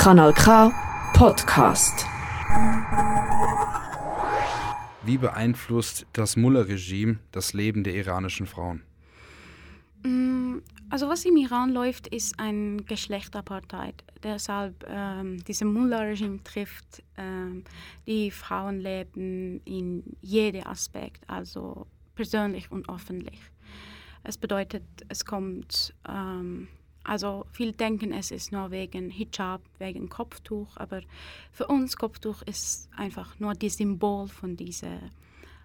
Kanal K Podcast. Wie beeinflusst das Mullah-Regime das Leben der iranischen Frauen? Mm, also was im Iran läuft, ist ein Geschlechterapartheid. Deshalb ähm, dieses Mullah-Regime trifft ähm, die Frauenleben in jedem Aspekt, also persönlich und öffentlich. Es bedeutet, es kommt, ähm, also viele denken, es ist nur wegen Hijab, wegen Kopftuch, aber für uns Kopftuch ist einfach nur das Symbol von dieser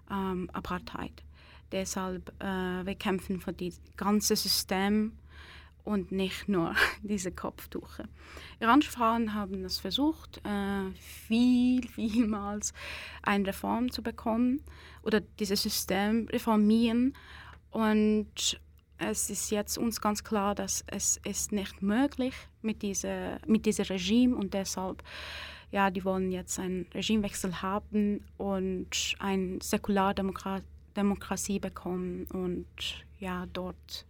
ähm, Apartheid. Deshalb, äh, wir kämpfen für das ganze System und nicht nur diese Kopftuche. Iranische Frauen haben es versucht, äh, viel, vielmals eine Reform zu bekommen oder dieses System reformieren. Und es ist jetzt uns ganz klar, dass es ist nicht möglich mit diesem mit dieser Regime und deshalb ja, die wollen jetzt einen Regimewechsel haben und eine Säkulardemokratie bekommen und ja, dort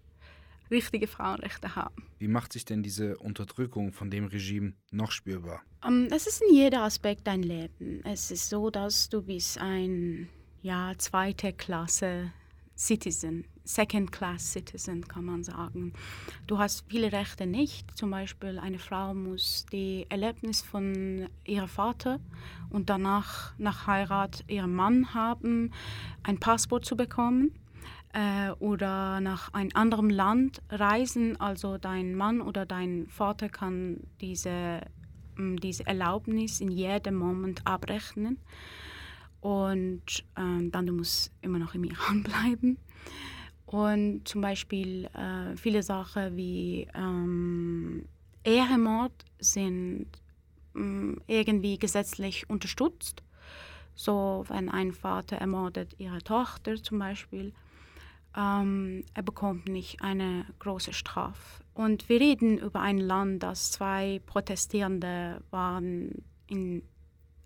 richtige Frauenrechte haben. Wie macht sich denn diese Unterdrückung von dem Regime noch spürbar? Um, ähm, es ist in jedem Aspekt dein Leben. Es ist so, dass du bist ein ja, zweite Klasse Citizen, Second Class Citizen kann man sagen. Du hast viele Rechte nicht. Zum Beispiel eine Frau muss die Erlebnis von ihrem Vater und danach nach Heirat ihren Mann haben, ein Passport zu bekommen äh, oder nach einem anderen Land reisen. Also dein Mann oder dein Vater kann diese, diese Erlaubnis in jedem Moment abrechnen und ähm, dann du musst immer noch im Iran bleiben. Und zum Beispiel äh, viele Sachen wie ähm, Ehrenmord sind ähm, irgendwie gesetzlich unterstützt. So, wenn ein Vater ermordet ihre Tochter zum Beispiel, ähm, er bekommt nicht eine große Strafe. Und wir reden über ein Land, das zwei Protestierende waren in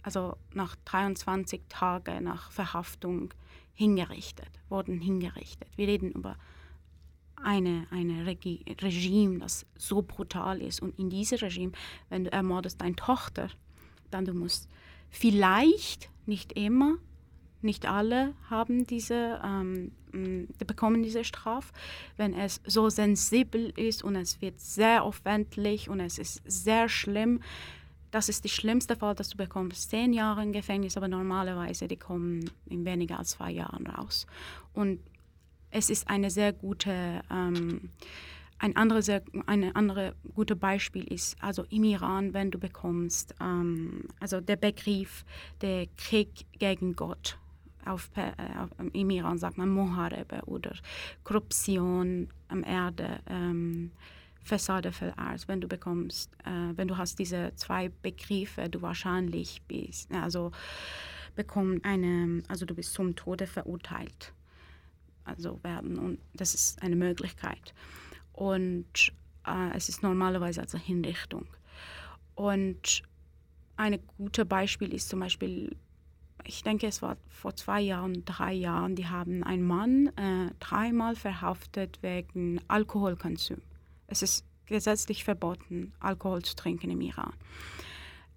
also nach 23 Tagen nach Verhaftung hingerichtet, wurden hingerichtet. Wir reden über eine, eine Regi Regime, das so brutal ist. Und in diesem Regime, wenn du ermordest deine Tochter, dann du musst vielleicht, nicht immer, nicht alle haben diese, ähm, bekommen diese Strafe. Wenn es so sensibel ist und es wird sehr aufwendig und es ist sehr schlimm, das ist der schlimmste Fall, dass du bekommst zehn Jahre im Gefängnis, aber normalerweise die kommen in weniger als zwei Jahren raus. Und es ist eine sehr gute, ähm, ein andere sehr, eine andere gute Beispiel ist, also im Iran, wenn du bekommst, ähm, also der Begriff der Krieg gegen Gott. Auf, äh, Im Iran sagt man Moharebe oder Korruption am Erde. Ähm, Fassade verarzt, wenn du bekommst, äh, wenn du hast diese zwei Begriffe, du wahrscheinlich bist, also bekommst eine, also du bist zum Tode verurteilt, also werden und das ist eine Möglichkeit und äh, es ist normalerweise also Hinrichtung und ein gutes Beispiel ist zum Beispiel ich denke, es war vor zwei Jahren, drei Jahren, die haben einen Mann äh, dreimal verhaftet wegen Alkoholkonsum. Es ist gesetzlich verboten, Alkohol zu trinken im Iran.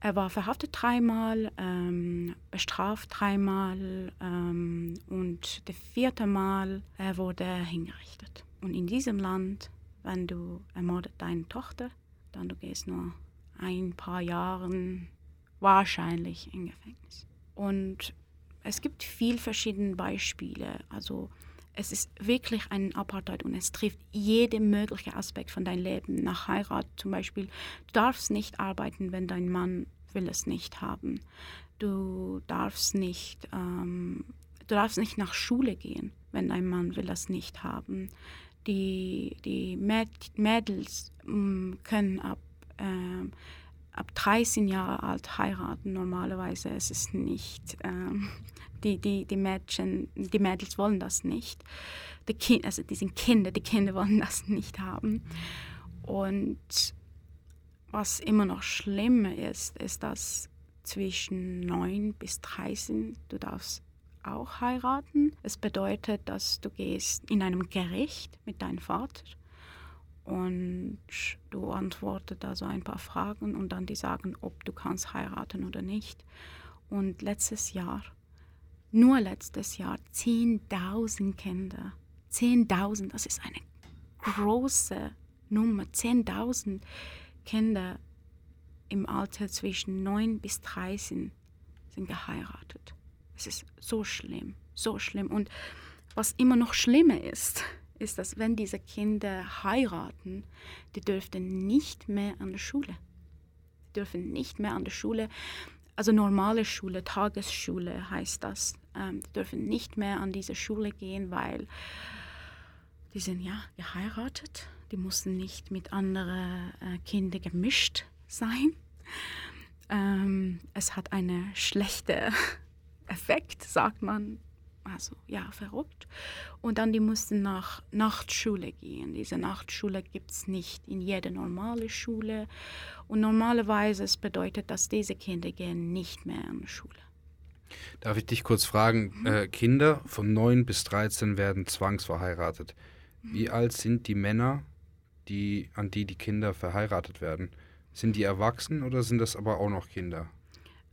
Er war verhaftet dreimal, ähm, bestraft dreimal ähm, und das vierte Mal er wurde hingerichtet. Und in diesem Land, wenn du ermordet deine Tochter, dann du gehst nur ein paar Jahre wahrscheinlich in Gefängnis. Und es gibt viele verschiedene Beispiele. Also es ist wirklich ein Apartheid und es trifft jeden möglichen Aspekt von deinem Leben. Nach Heirat zum Beispiel, du darfst nicht arbeiten, wenn dein Mann will es nicht haben. Du darfst nicht, ähm, du darfst nicht nach Schule gehen, wenn dein Mann will es nicht haben. Die, die Mädels ähm, können ab ähm, ab 13 Jahre alt heiraten normalerweise. Es ist nicht, ähm, die, die, die Mädchen, die Mädels wollen das nicht. Die kind, also die sind Kinder, die Kinder wollen das nicht haben. Und was immer noch schlimmer ist, ist, dass zwischen 9 bis 13 du darfst auch heiraten. Es bedeutet, dass du gehst in einem Gericht mit deinem Vater und du antwortest also ein paar Fragen und dann die sagen, ob du kannst heiraten oder nicht. Und letztes Jahr, nur letztes Jahr, 10.000 Kinder. 10.000, das ist eine große Nummer. 10.000 Kinder im Alter zwischen 9 bis 13 sind geheiratet. Es ist so schlimm, so schlimm. Und was immer noch schlimmer ist, ist, dass wenn diese Kinder heiraten, die dürften nicht mehr an der Schule. Die dürfen nicht mehr an der Schule, also normale Schule, Tagesschule heißt das. Ähm, die dürfen nicht mehr an diese Schule gehen, weil die sind ja geheiratet. Die mussten nicht mit anderen äh, Kindern gemischt sein. Ähm, es hat einen schlechten Effekt, sagt man also ja, verrückt. Und dann die mussten nach Nachtschule gehen. Diese Nachtschule gibt es nicht in jeder normale Schule. Und normalerweise es bedeutet, dass diese Kinder gehen nicht mehr an die Schule. Darf ich dich kurz fragen, mhm. äh, Kinder von 9 bis 13 werden zwangsverheiratet. Mhm. Wie alt sind die Männer, die, an die die Kinder verheiratet werden? Sind die erwachsen oder sind das aber auch noch Kinder?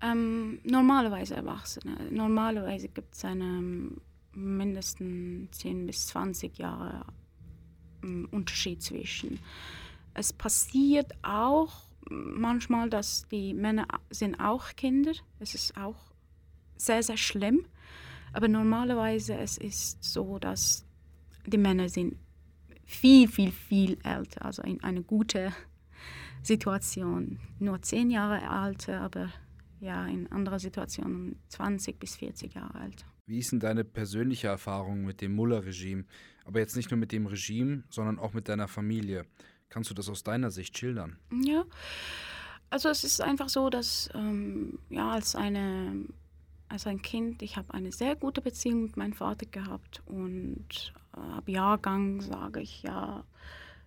Ähm, normalerweise Erwachsene. Normalerweise gibt es einen mindestens 10 bis 20 Jahre ähm, Unterschied zwischen. Es passiert auch manchmal, dass die Männer sind auch Kinder. Es ist auch sehr, sehr schlimm. Aber normalerweise es ist so, dass die Männer sind viel, viel, viel älter. Also in einer guten Situation. Nur zehn Jahre alt, aber ja in anderer Situation 20 bis 40 Jahre alt. Wie ist denn deine persönliche Erfahrung mit dem Mullah-Regime? Aber jetzt nicht nur mit dem Regime, sondern auch mit deiner Familie. Kannst du das aus deiner Sicht schildern? Ja, also es ist einfach so, dass ähm, ja als eine als ein Kind, ich habe eine sehr gute Beziehung mit meinem Vater gehabt und äh, ab Jahrgang sage ich ja,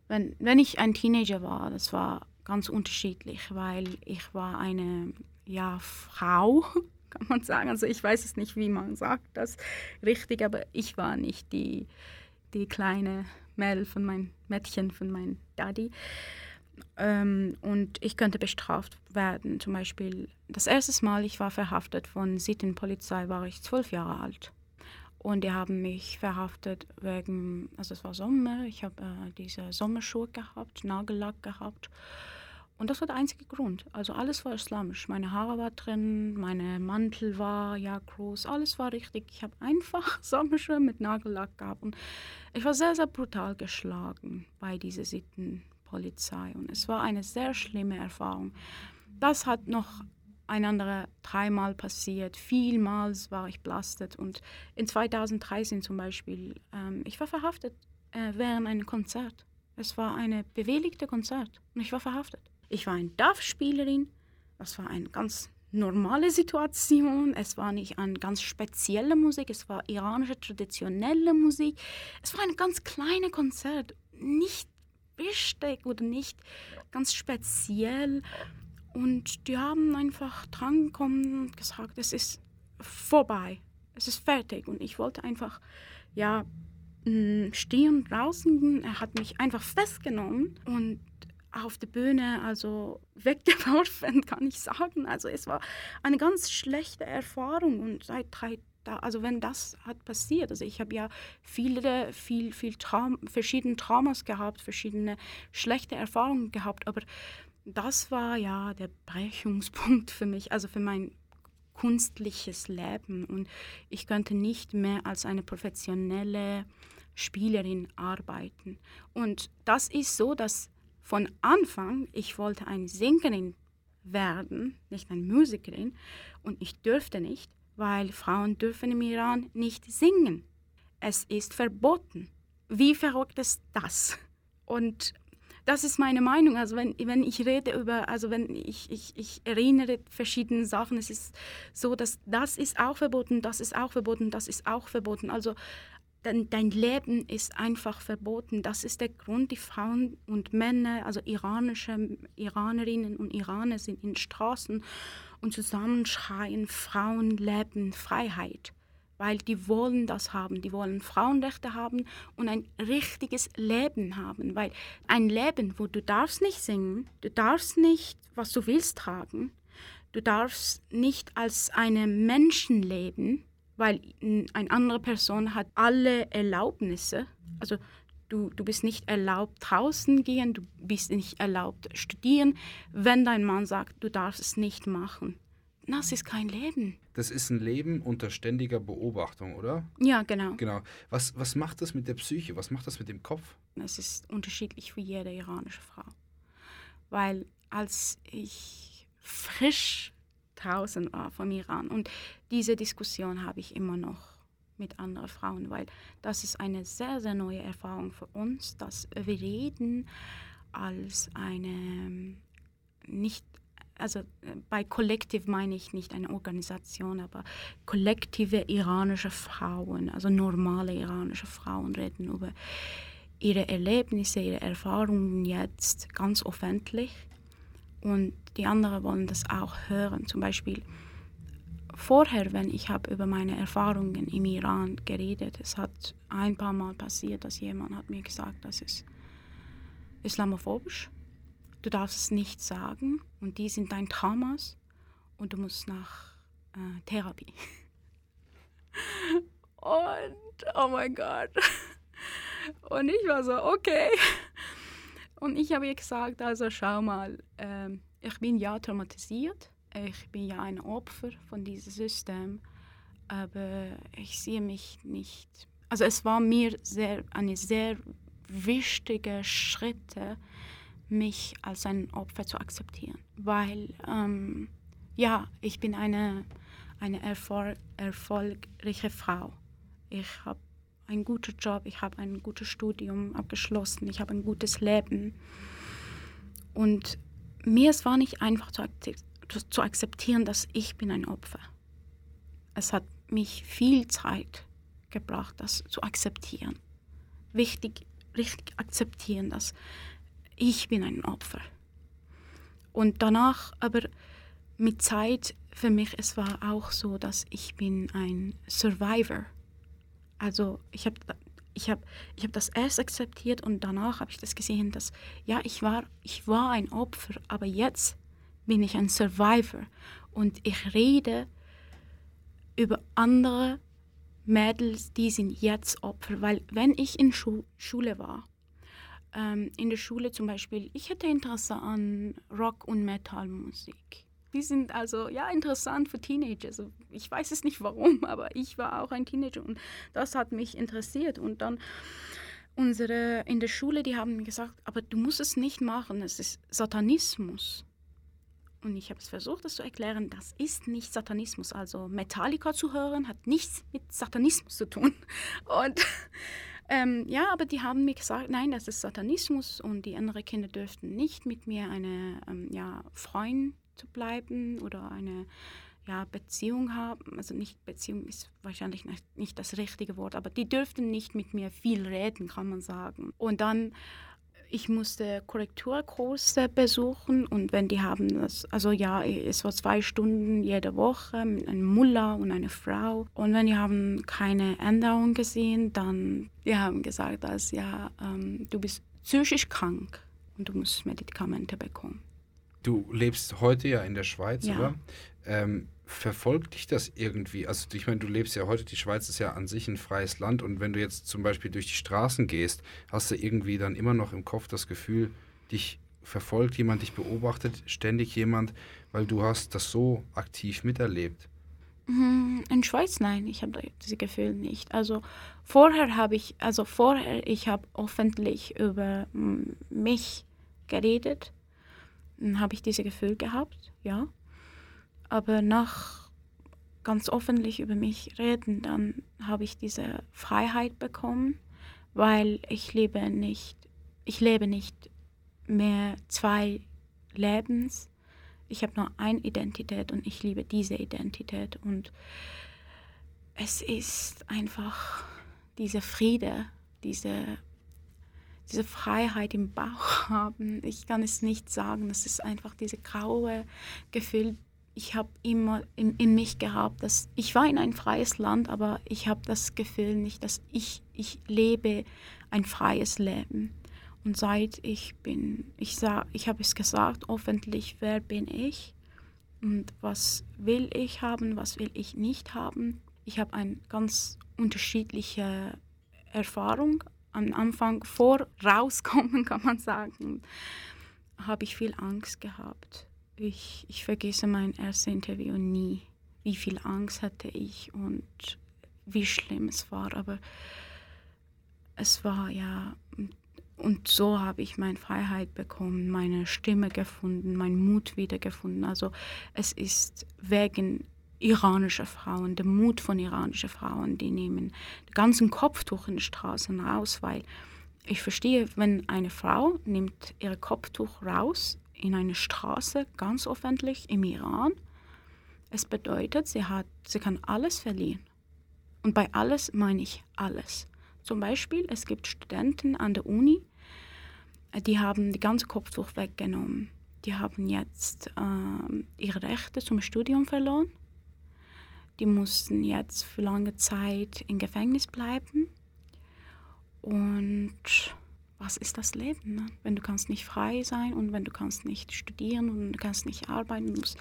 wenn, wenn ich ein Teenager war, das war ganz unterschiedlich, weil ich war eine ja, Frau, kann man sagen. Also ich weiß es nicht, wie man sagt das richtig, aber ich war nicht die, die kleine Mel von meinem Mädchen, von meinem Daddy. Ähm, und ich könnte bestraft werden. Zum Beispiel das erste Mal, ich war verhaftet von Sittenpolizei, war ich zwölf Jahre alt. Und die haben mich verhaftet wegen, also es war Sommer, ich habe äh, diese Sommerschuhe gehabt, Nagellack gehabt. Und das war der einzige Grund. Also alles war islamisch. Meine Haare waren drin, meine Mantel war ja groß, alles war richtig. Ich habe einfach Sommerschuhe mit Nagellack gehabt. Und ich war sehr, sehr brutal geschlagen bei dieser Sittenpolizei. Und es war eine sehr schlimme Erfahrung. Das hat noch ein anderer dreimal passiert. Vielmals war ich belastet. Und in 2013 zum Beispiel, ähm, ich war verhaftet äh, während einem Konzert. Es war ein bewilligtes Konzert und ich war verhaftet. Ich war eine Dorfspielerin. Das war eine ganz normale Situation. Es war nicht eine ganz spezielle Musik, es war iranische traditionelle Musik. Es war ein ganz kleines Konzert, nicht wichtig oder nicht ganz speziell. Und die haben einfach drangekommen und gesagt, es ist vorbei, es ist fertig. Und ich wollte einfach, ja, mm, stehen draußen. Er hat mich einfach festgenommen und auf der Bühne also weggeworfen, kann ich sagen. Also es war eine ganz schlechte Erfahrung und seit drei also wenn das hat passiert, also ich habe ja viele, viel, viel Traum, verschiedene Traumas gehabt, verschiedene schlechte Erfahrungen gehabt, aber das war ja der Brechungspunkt für mich, also für mein kunstliches Leben und ich könnte nicht mehr als eine professionelle Spielerin arbeiten. Und das ist so, dass von Anfang, ich wollte eine Sängerin werden, nicht eine Musikerin. Und ich dürfte nicht, weil Frauen dürfen im Iran nicht singen. Es ist verboten. Wie verrückt ist das? Und das ist meine Meinung. Also wenn, wenn ich rede über, also wenn ich, ich, ich erinnere verschiedene Sachen, es ist so, dass das ist auch verboten, das ist auch verboten, das ist auch verboten. Also dein, dein Leben ist einfach verboten. Das ist der Grund, die Frauen und Männer, also iranische Iranerinnen und Iraner sind in Straßen und zusammenschreien, Frauen leben Freiheit. weil die wollen das haben, die wollen Frauenrechte haben und ein richtiges Leben haben, weil ein Leben, wo du darfst nicht singen, du darfst nicht, was du willst, tragen, du darfst nicht als eine Menschen leben, weil eine andere Person hat alle Erlaubnisse, also du, du bist nicht erlaubt draußen gehen, du bist nicht erlaubt studieren, wenn dein Mann sagt, du darfst es nicht machen. Das ist kein Leben. Das ist ein Leben unter ständiger Beobachtung, oder? Ja, genau. Genau. Was, was macht das mit der Psyche? Was macht das mit dem Kopf? Es ist unterschiedlich für jede iranische Frau. Weil als ich frisch draußen war vom Iran und diese Diskussion habe ich immer noch mit anderen Frauen, weil das ist eine sehr, sehr neue Erfahrung für uns, dass wir reden als eine nicht also äh, bei Kollektiv meine ich nicht eine Organisation, aber kollektive iranische Frauen, also normale iranische Frauen reden über ihre Erlebnisse, ihre Erfahrungen jetzt ganz öffentlich. Und die anderen wollen das auch hören. Zum Beispiel vorher, wenn ich habe über meine Erfahrungen im Iran geredet, es hat ein paar Mal passiert, dass jemand hat mir gesagt, das ist islamophobisch du darfst es nicht sagen und die sind dein Traumas und du musst nach äh, Therapie. und oh mein Gott. Und ich war so, okay. Und ich habe ihr gesagt, also schau mal, äh, ich bin ja traumatisiert, ich bin ja ein Opfer von diesem System, aber ich sehe mich nicht. Also es war mir sehr, eine sehr wichtige Schritte, mich als ein Opfer zu akzeptieren. Weil, ähm, ja, ich bin eine, eine erfolg, erfolgreiche Frau. Ich habe einen guten Job, ich habe ein gutes Studium abgeschlossen, ich habe ein gutes Leben. Und mir es war nicht einfach zu, zu akzeptieren, dass ich bin ein Opfer. Es hat mich viel Zeit gebracht, das zu akzeptieren. Wichtig, richtig akzeptieren, dass ich bin ein Opfer. Und danach aber mit Zeit für mich, es war auch so, dass ich bin ein Survivor. Also ich habe ich hab, ich hab das erst akzeptiert und danach habe ich das gesehen, dass ja, ich war, ich war ein Opfer, aber jetzt bin ich ein Survivor und ich rede über andere Mädels, die sind jetzt Opfer, weil wenn ich in Schu Schule war ähm, in der Schule zum Beispiel, ich hätte Interesse an Rock- und Metal-Musik. Die sind also ja interessant für Teenager. Also ich weiß es nicht warum, aber ich war auch ein Teenager und das hat mich interessiert. Und dann unsere in der Schule, die haben gesagt, aber du musst es nicht machen, es ist Satanismus. Und ich habe es versucht, das zu erklären, das ist nicht Satanismus. Also Metallica zu hören hat nichts mit Satanismus zu tun. Und ähm, ja, aber die haben mir gesagt, nein, das ist Satanismus und die anderen Kinder dürften nicht mit mir eine ähm, ja, Freund zu bleiben oder eine ja, Beziehung haben. Also nicht Beziehung ist wahrscheinlich nicht, nicht das richtige Wort, aber die dürften nicht mit mir viel reden, kann man sagen. Und dann ich musste Korrekturkurse besuchen und wenn die haben das, also ja, es war zwei Stunden jede Woche mit einem Muller und einer Frau und wenn die haben keine Änderung gesehen, dann die haben gesagt, dass ja, ähm, du bist psychisch krank und du musst Medikamente bekommen. Du lebst heute ja in der Schweiz, ja. oder? Ähm, verfolgt dich das irgendwie? Also ich meine, du lebst ja heute, die Schweiz ist ja an sich ein freies Land und wenn du jetzt zum Beispiel durch die Straßen gehst, hast du irgendwie dann immer noch im Kopf das Gefühl, dich verfolgt jemand, dich beobachtet, ständig jemand, weil du hast das so aktiv miterlebt. Mhm, in Schweiz nein, ich habe dieses Gefühl nicht. Also vorher habe ich, also vorher ich habe öffentlich über mich geredet, habe ich dieses Gefühl gehabt, ja aber nach ganz öffentlich über mich reden, dann habe ich diese Freiheit bekommen, weil ich lebe nicht, ich lebe nicht mehr zwei Lebens. Ich habe nur eine Identität und ich liebe diese Identität und es ist einfach diese Friede, diese, diese Freiheit im Bauch haben. Ich kann es nicht sagen, es ist einfach diese graue Gefühl, ich habe immer in, in, mich gehabt, dass ich war in ein freies Land, aber ich habe das Gefühl nicht, dass ich, ich lebe ein freies Leben. Und seit ich bin, ich ich habe es gesagt, öffentlich, wer bin ich und was will ich haben, was will ich nicht haben. Ich habe eine ganz unterschiedliche Erfahrung. Am Anfang vor rauskommen, kann man sagen, habe ich viel Angst gehabt. Ich, ich vergesse mein erstes Interview nie, wie viel Angst hatte ich und wie schlimm es war. Aber es war ja und so habe ich meine Freiheit bekommen, meine Stimme gefunden, meinen Mut wiedergefunden. Also es ist wegen iranischer Frauen, der Mut von iranischen Frauen, die nehmen den ganzen Kopftuch in den Straßen raus, weil ich verstehe, wenn eine Frau nimmt ihr Kopftuch raus in eine Straße, ganz öffentlich im Iran, es bedeutet, sie, hat, sie kann alles verlieren. Und bei alles meine ich alles. Zum Beispiel, es gibt Studenten an der Uni, die haben die ganze Kopftuch weggenommen. Die haben jetzt äh, ihre Rechte zum Studium verloren. Die mussten jetzt für lange Zeit im Gefängnis bleiben. Und was ist das Leben, ne? wenn du kannst nicht frei sein und wenn du kannst nicht studieren und du kannst nicht arbeiten, musst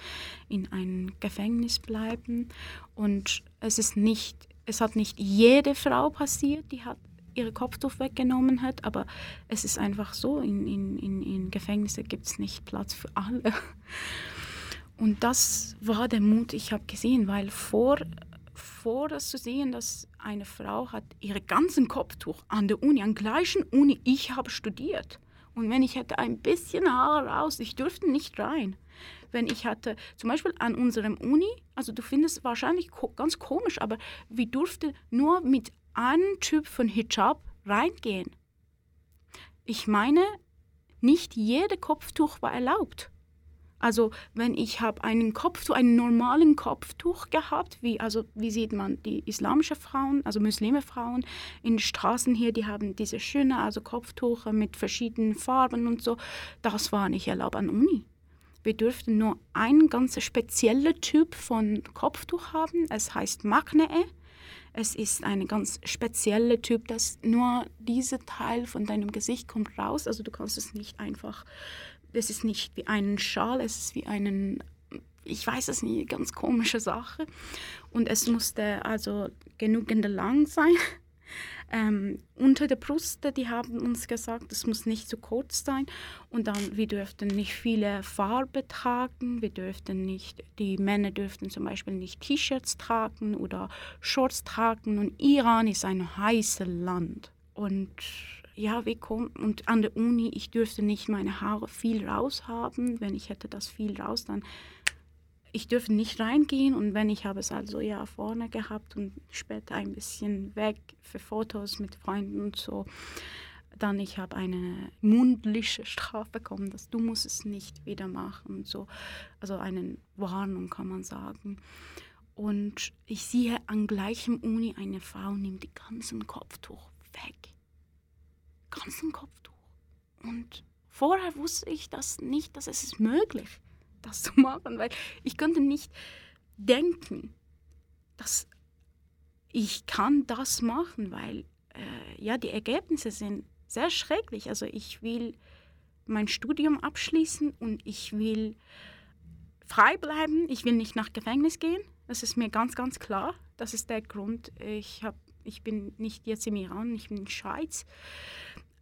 in einem Gefängnis bleiben. Und es ist nicht, es hat nicht jede Frau passiert, die hat ihre Kopftuch weggenommen hat, aber es ist einfach so, in, in, in, in Gefängnissen gibt es nicht Platz für alle. Und das war der Mut, ich habe gesehen, weil vor, vor das zu sehen, dass eine Frau hat ihre ganzen Kopftuch an der Uni, an gleichen Uni, ich habe studiert. Und wenn ich hätte ein bisschen Haare raus, ich dürfte nicht rein. Wenn ich hatte, zum Beispiel an unserem Uni, also du findest wahrscheinlich ko ganz komisch, aber wir durften nur mit einen Typ von Hijab reingehen. Ich meine, nicht jede Kopftuch war erlaubt. Also wenn ich habe einen Kopftuch, einen normalen Kopftuch gehabt, wie also wie sieht man die islamische Frauen, also muslime Frauen in Straßen hier, die haben diese schöne also Kopftuch mit verschiedenen Farben und so, das war nicht erlaubt an Uni. Wir dürften nur einen ganz speziellen Typ von Kopftuch haben. Es heißt Maknee es ist ein ganz spezieller Typ, dass nur dieser Teil von deinem Gesicht kommt raus. Also du kannst es nicht einfach, es ist nicht wie ein Schal, es ist wie einen, ich weiß es nicht, ganz komische Sache. Und es musste also genügend lang sein, ähm, unter der Brust, die haben uns gesagt, es muss nicht zu kurz sein. Und dann, wir dürften nicht viele Farbe tragen, wir dürften nicht, die Männer dürften zum Beispiel nicht T-Shirts tragen oder Shorts tragen. Und Iran ist ein heißes Land. Und ja, wir kommen, und an der Uni, ich dürfte nicht meine Haare viel raus haben. Wenn ich hätte das viel raus, dann ich dürfte nicht reingehen und wenn ich habe es also ja vorne gehabt und später ein bisschen weg für Fotos mit Freunden und so, dann ich habe eine mundliche Strafe bekommen, dass du musst es nicht wieder machen und so, also eine Warnung kann man sagen. Und ich sehe an gleichem Uni eine Frau nimmt die ganzen Kopftuch weg, ganzen Kopftuch. Und vorher wusste ich das nicht, dass es ist möglich das zu machen, weil ich könnte nicht denken, dass ich kann das machen, weil äh, ja die Ergebnisse sind sehr schrecklich. Also ich will mein Studium abschließen und ich will frei bleiben. Ich will nicht nach Gefängnis gehen. Das ist mir ganz, ganz klar. Das ist der Grund. Ich, hab, ich bin nicht jetzt im Iran, ich bin in der Schweiz.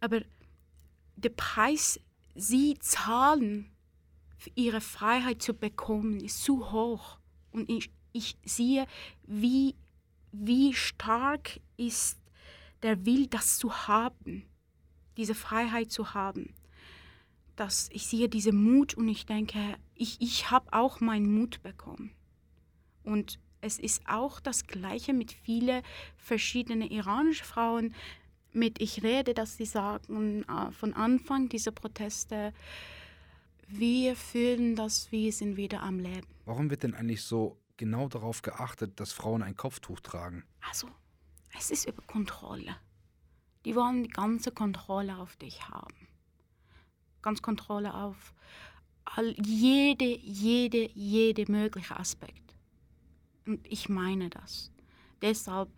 Aber der Preis, sie zahlen ihre Freiheit zu bekommen, ist zu hoch. Und ich, ich sehe, wie, wie stark ist der Will, das zu haben, diese Freiheit zu haben. Dass ich sehe diesen Mut und ich denke, ich, ich habe auch meinen Mut bekommen. Und es ist auch das Gleiche mit vielen verschiedenen iranischen Frauen, mit ich rede, dass sie sagen, äh, von Anfang dieser Proteste, wir fühlen, dass wir sind wieder am Leben. Warum wird denn eigentlich so genau darauf geachtet, dass Frauen ein Kopftuch tragen? Also, es ist über Kontrolle. Die wollen die ganze Kontrolle auf dich haben. Ganz Kontrolle auf, all, jede, jede, jede mögliche Aspekt. Und ich meine das. Deshalb,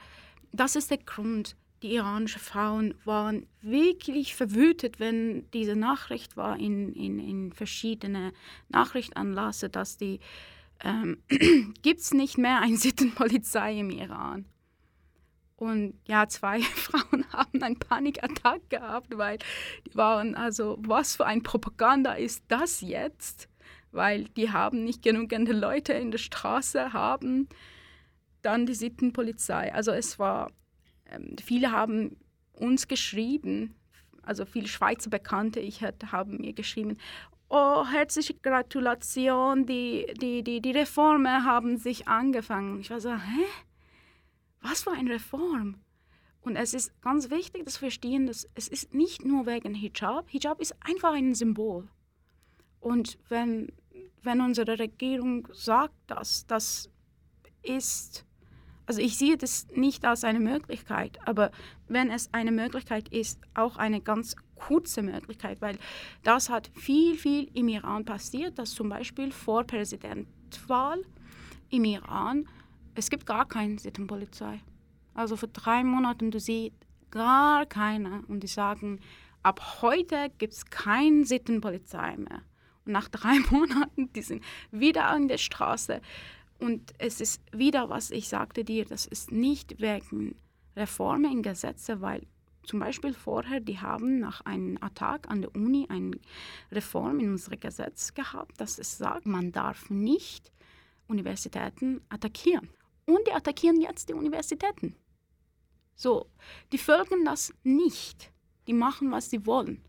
das ist der Grund, die iranischen Frauen waren wirklich verwütet, wenn diese Nachricht war in, in, in verschiedene Nachrichtenanlässe, dass die ähm, gibt es nicht mehr eine Sittenpolizei im Iran. Und ja, zwei Frauen haben einen Panikattack gehabt, weil die waren also, was für ein Propaganda ist das jetzt? Weil die haben nicht genügend Leute in der Straße, haben dann die Sittenpolizei. Also es war ähm, viele haben uns geschrieben, also viele Schweizer Bekannte, ich hatte, haben mir geschrieben, oh, herzliche Gratulation, die, die, die, die Reformen haben sich angefangen. Ich war so, hä? Was für eine Reform? Und es ist ganz wichtig, dass wir verstehen, dass es ist nicht nur wegen Hijab. Hijab ist einfach ein Symbol. Und wenn, wenn unsere Regierung sagt, dass das ist also ich sehe das nicht als eine Möglichkeit, aber wenn es eine Möglichkeit ist, auch eine ganz kurze Möglichkeit, weil das hat viel, viel im Iran passiert, dass zum Beispiel vor Präsidentwahl im Iran, es gibt gar keine Sittenpolizei. Also für drei Monaten, du siehst gar keine und die sagen, ab heute gibt es keine Sittenpolizei mehr. Und nach drei Monaten, die sind wieder an der Straße. Und es ist wieder, was ich sagte dir, das ist nicht wegen Reformen in Gesetze, weil zum Beispiel vorher, die haben nach einem Attack an der Uni eine Reform in unserem Gesetz gehabt, dass es sagt, man darf nicht Universitäten attackieren. Und die attackieren jetzt die Universitäten. So, die folgen das nicht. Die machen, was sie wollen.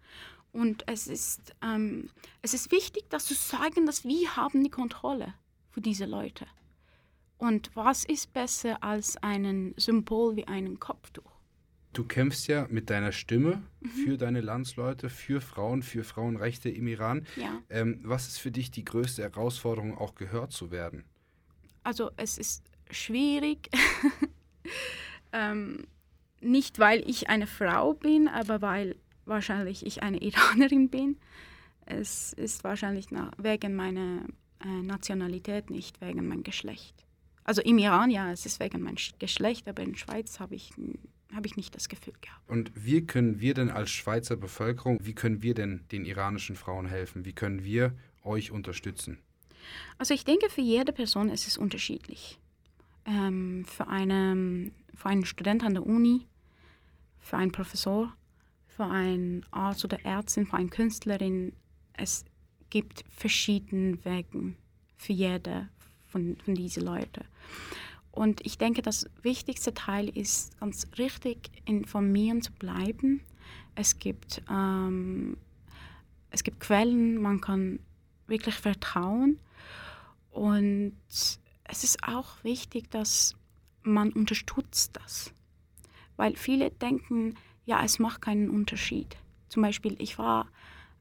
Und es ist, ähm, es ist wichtig, dass du sagen, dass wir haben die Kontrolle für diese Leute. Und was ist besser als ein Symbol wie ein Kopftuch? Du kämpfst ja mit deiner Stimme mhm. für deine Landsleute, für Frauen, für Frauenrechte im Iran. Ja. Ähm, was ist für dich die größte Herausforderung, auch gehört zu werden? Also es ist schwierig, ähm, nicht weil ich eine Frau bin, aber weil wahrscheinlich ich eine Iranerin bin. Es ist wahrscheinlich wegen meiner äh, Nationalität, nicht wegen meinem Geschlecht. Also im Iran ja, es ist wegen meinem Geschlecht, aber in der Schweiz habe ich, hab ich nicht das Gefühl gehabt. Und wie können wir denn als Schweizer Bevölkerung, wie können wir denn den iranischen Frauen helfen? Wie können wir euch unterstützen? Also ich denke, für jede Person ist es unterschiedlich. Ähm, für, eine, für einen Student an der Uni, für einen Professor, für einen Arzt oder Ärztin, für eine Künstlerin, es gibt verschiedene Wege für jede von, von diesen Leuten. Und ich denke, das wichtigste Teil ist, ganz richtig informieren zu bleiben. Es gibt, ähm, es gibt Quellen, man kann wirklich vertrauen. Und es ist auch wichtig, dass man unterstützt das. Weil viele denken, ja, es macht keinen Unterschied. Zum Beispiel, ich war,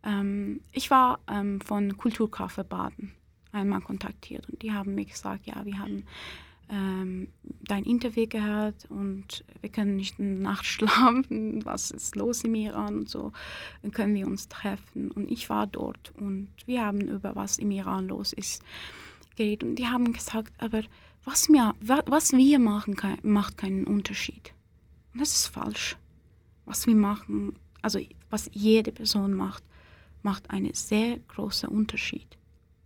ähm, ich war ähm, von Kulturkaffee baden einmal kontaktiert und die haben mir gesagt, ja, wir haben ähm, dein Interview gehört und wir können nicht eine Nacht schlafen, was ist los im Iran und so, dann können wir uns treffen. Und ich war dort und wir haben über was im Iran los ist geredet und die haben gesagt, aber was wir, was wir machen, macht keinen Unterschied. Und das ist falsch. Was wir machen, also was jede Person macht, macht einen sehr großen Unterschied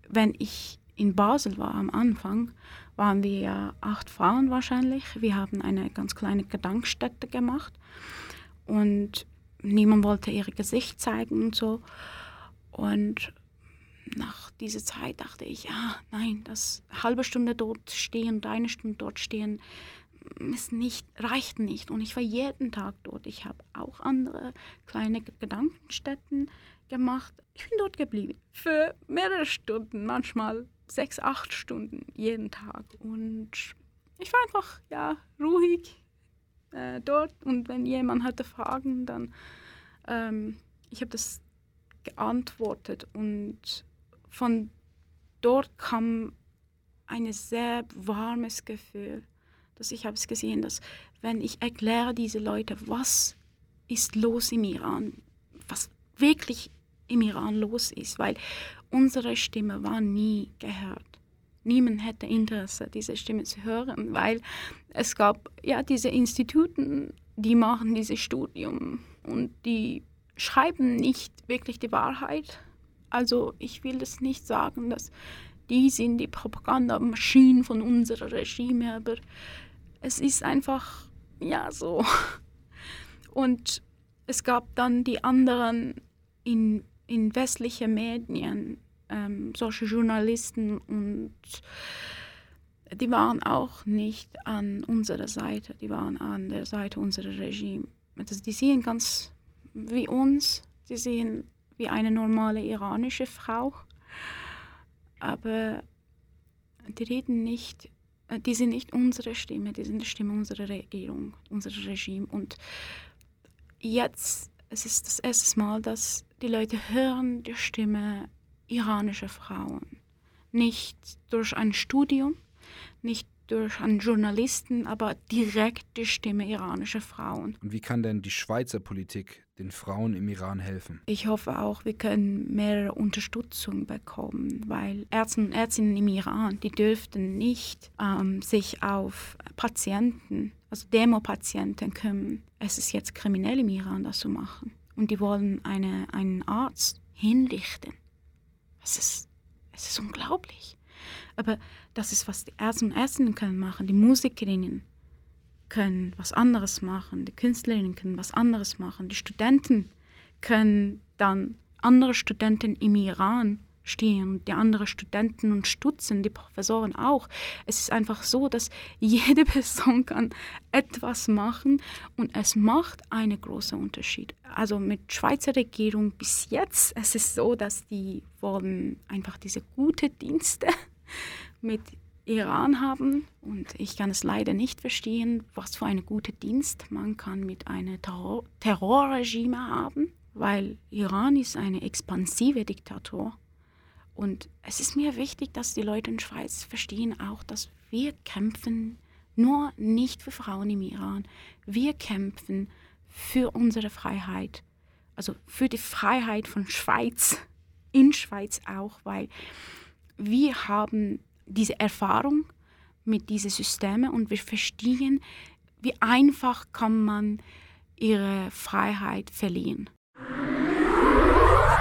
wenn ich in Basel war am Anfang, waren wir ja acht Frauen wahrscheinlich. Wir haben eine ganz kleine Gedenkstätte gemacht und niemand wollte ihr Gesicht zeigen und so. Und nach dieser Zeit dachte ich, ja, nein, das halbe Stunde dort stehen eine Stunde dort stehen, ist nicht, reicht nicht. Und ich war jeden Tag dort. Ich habe auch andere kleine Gedankenstätten gemacht. Ich bin dort geblieben. Für mehrere Stunden, manchmal sechs, acht Stunden jeden Tag. Und ich war einfach, ja, ruhig äh, dort. Und wenn jemand hatte Fragen, dann, ähm, ich habe das geantwortet. Und von dort kam ein sehr warmes Gefühl, dass ich habe es gesehen, dass wenn ich erkläre diese Leute, was ist los im Iran, was wirklich im Iran los ist, weil unsere Stimme war nie gehört. Niemand hätte Interesse, diese Stimme zu hören, weil es gab ja diese Instituten, die machen dieses Studium und die schreiben nicht wirklich die Wahrheit. Also ich will das nicht sagen, dass die sind die Propagandamaschinen von unserem Regime, aber es ist einfach ja so. Und es gab dann die anderen in, in westlichen Medien, ähm, solche Journalisten und die waren auch nicht an unserer Seite, die waren an der Seite unseres Regimes. Also die sehen ganz wie uns, die sehen wie eine normale iranische Frau, aber die reden nicht, äh, die sind nicht unsere Stimme, die sind die Stimme unserer Regierung, unseres Regime. Und jetzt es ist das erste Mal, dass die Leute hören die Stimme iranischer Frauen. Nicht durch ein Studium, nicht durch einen Journalisten, aber direkt die Stimme iranischer Frauen. Und wie kann denn die Schweizer Politik den Frauen im Iran helfen? Ich hoffe auch, wir können mehr Unterstützung bekommen, weil Ärzte und Ärztinnen im Iran, die dürften nicht ähm, sich auf Patienten, also Demopatienten kümmern. Es ist jetzt kriminell im Iran, das zu machen. Und die wollen eine, einen Arzt hinrichten. Es ist, es ist unglaublich. Aber das ist, was die Ärzte und Ärztinnen können machen. Die Musikerinnen können was anderes machen. Die Künstlerinnen können was anderes machen. Die Studenten können dann andere Studenten im Iran stehen, die anderen Studenten und stutzen, die Professoren auch. Es ist einfach so, dass jede Person kann etwas machen und es macht einen großen Unterschied. Also mit Schweizer Regierung bis jetzt, es ist so, dass die wollen einfach diese gute Dienste mit Iran haben und ich kann es leider nicht verstehen, was für eine gute Dienst man kann mit einem Terror Terrorregime haben, weil Iran ist eine expansive Diktatur und es ist mir wichtig, dass die Leute in der Schweiz verstehen auch, dass wir kämpfen nur nicht für Frauen im Iran, wir kämpfen für unsere Freiheit, also für die Freiheit von Schweiz, in Schweiz auch, weil wir haben diese Erfahrung mit diesen Systemen und wir verstehen, wie einfach kann man ihre Freiheit verlieren.